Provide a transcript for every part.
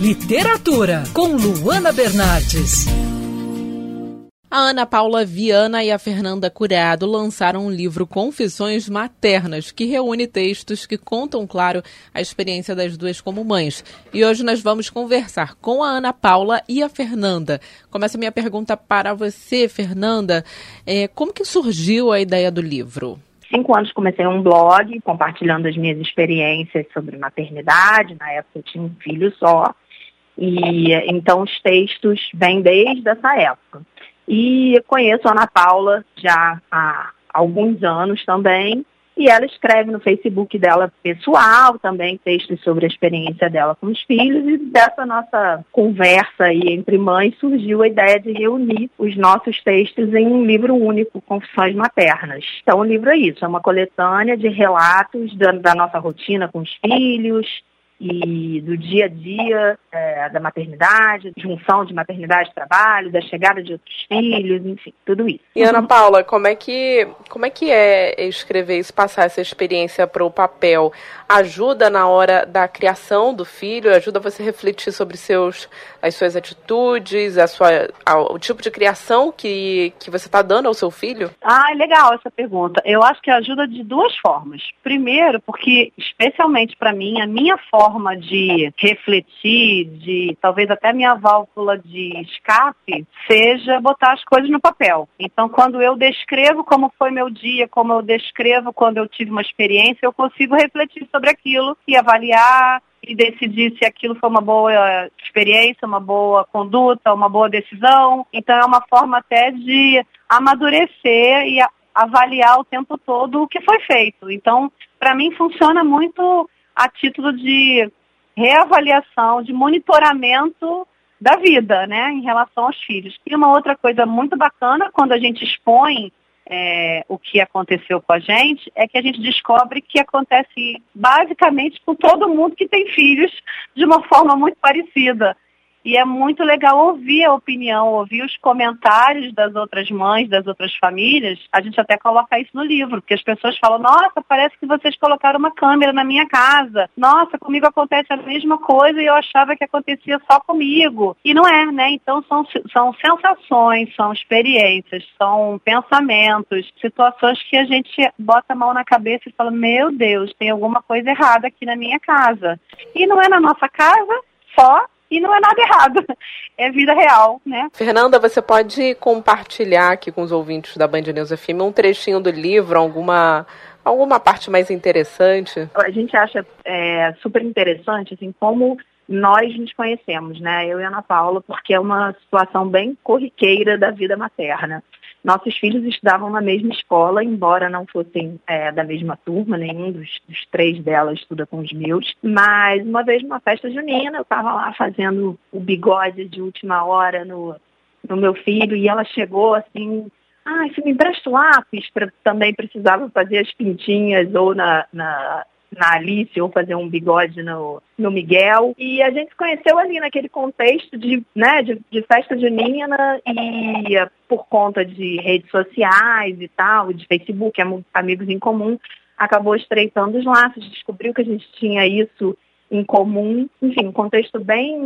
Literatura, com Luana Bernardes. A Ana Paula Viana e a Fernanda Curado lançaram um livro Confissões Maternas, que reúne textos que contam, claro, a experiência das duas como mães. E hoje nós vamos conversar com a Ana Paula e a Fernanda. Começa a minha pergunta para você, Fernanda. É, como que surgiu a ideia do livro? cinco anos comecei um blog compartilhando as minhas experiências sobre maternidade. Na época eu tinha um filho só. E então os textos vêm desde essa época. E conheço a Ana Paula já há alguns anos também. E ela escreve no Facebook dela pessoal também textos sobre a experiência dela com os filhos. E dessa nossa conversa aí entre mães surgiu a ideia de reunir os nossos textos em um livro único, Confissões Maternas. Então o livro é isso, é uma coletânea de relatos da, da nossa rotina com os filhos, e do dia a dia é, da maternidade, junção de maternidade e trabalho, da chegada de outros filhos, enfim, tudo isso. E Ana Paula, como é que, como é, que é escrever isso, passar essa experiência para o papel? Ajuda na hora da criação do filho? Ajuda você a refletir sobre seus, as suas atitudes, a sua, a, o tipo de criação que, que você está dando ao seu filho? Ah, legal essa pergunta. Eu acho que ajuda de duas formas. Primeiro, porque, especialmente para mim, a minha forma forma de refletir, de talvez até minha válvula de escape, seja botar as coisas no papel. Então, quando eu descrevo como foi meu dia, como eu descrevo quando eu tive uma experiência, eu consigo refletir sobre aquilo e avaliar e decidir se aquilo foi uma boa experiência, uma boa conduta, uma boa decisão. Então, é uma forma até de amadurecer e avaliar o tempo todo o que foi feito. Então, para mim funciona muito a título de reavaliação, de monitoramento da vida, né, em relação aos filhos. E uma outra coisa muito bacana quando a gente expõe é, o que aconteceu com a gente, é que a gente descobre que acontece basicamente com todo mundo que tem filhos de uma forma muito parecida. E é muito legal ouvir a opinião, ouvir os comentários das outras mães, das outras famílias. A gente até coloca isso no livro, porque as pessoas falam: nossa, parece que vocês colocaram uma câmera na minha casa. Nossa, comigo acontece a mesma coisa e eu achava que acontecia só comigo. E não é, né? Então são, são sensações, são experiências, são pensamentos, situações que a gente bota a mão na cabeça e fala: meu Deus, tem alguma coisa errada aqui na minha casa. E não é na nossa casa só, e não é nada errado. É vida real, né? Fernanda, você pode compartilhar aqui com os ouvintes da Band News FM um trechinho do livro, alguma alguma parte mais interessante? A gente acha é, super interessante, assim, como nós nos conhecemos, né? Eu e a Ana Paula, porque é uma situação bem corriqueira da vida materna. Nossos filhos estudavam na mesma escola, embora não fossem é, da mesma turma, nenhum dos, dos, três dela estuda com os meus. Mas uma vez numa festa junina, eu estava lá fazendo o bigode de última hora no, no meu filho e ela chegou assim, ah, você me empresta o lápis? Pra, também precisava fazer as pintinhas ou na, na na Alice ou fazer um bigode no, no Miguel. E a gente se conheceu ali naquele contexto de, né, de, de festa e por conta de redes sociais e tal, de Facebook, amigos em comum, acabou estreitando os laços, descobriu que a gente tinha isso em comum, enfim, um contexto bem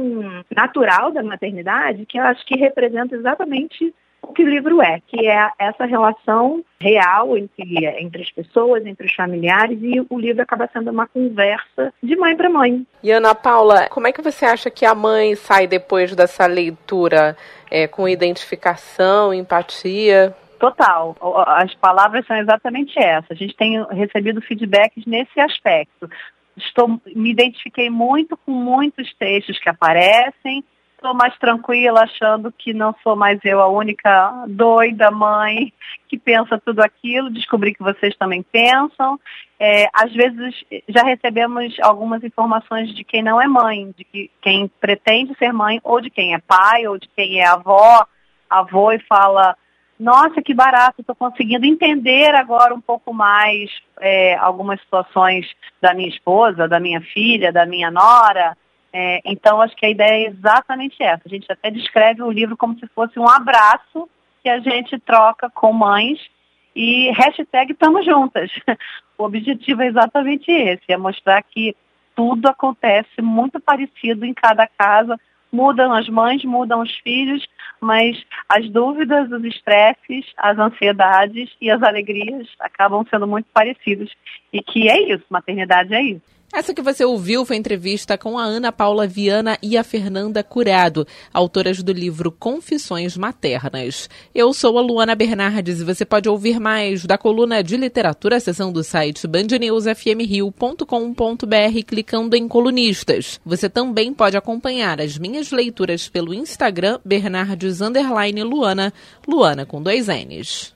natural da maternidade, que eu acho que representa exatamente o que o livro é, que é essa relação real entre, entre as pessoas, entre os familiares, e o livro acaba sendo uma conversa de mãe para mãe. E Ana Paula, como é que você acha que a mãe sai depois dessa leitura é, com identificação, empatia? Total. As palavras são exatamente essas. A gente tem recebido feedbacks nesse aspecto. Estou, me identifiquei muito com muitos textos que aparecem estou mais tranquila, achando que não sou mais eu a única doida mãe que pensa tudo aquilo. Descobri que vocês também pensam. É, às vezes já recebemos algumas informações de quem não é mãe, de que, quem pretende ser mãe, ou de quem é pai, ou de quem é avó, avô e fala. Nossa, que barato, estou conseguindo entender agora um pouco mais é, algumas situações da minha esposa, da minha filha, da minha nora. É, então, acho que a ideia é exatamente essa. A gente até descreve o livro como se fosse um abraço que a gente troca com mães e hashtag estamos juntas. O objetivo é exatamente esse, é mostrar que tudo acontece muito parecido em cada casa. Mudam as mães, mudam os filhos, mas as dúvidas, os estresses, as ansiedades e as alegrias acabam sendo muito parecidos. E que é isso, maternidade é isso. Essa que você ouviu foi entrevista com a Ana Paula Viana e a Fernanda Curado, autoras do livro Confissões Maternas. Eu sou a Luana Bernardes e você pode ouvir mais da coluna de literatura, seção do site bandnewsfmrio.com.br clicando em colunistas. Você também pode acompanhar as minhas leituras pelo Instagram Bernardes Luana, Luana com dois N's.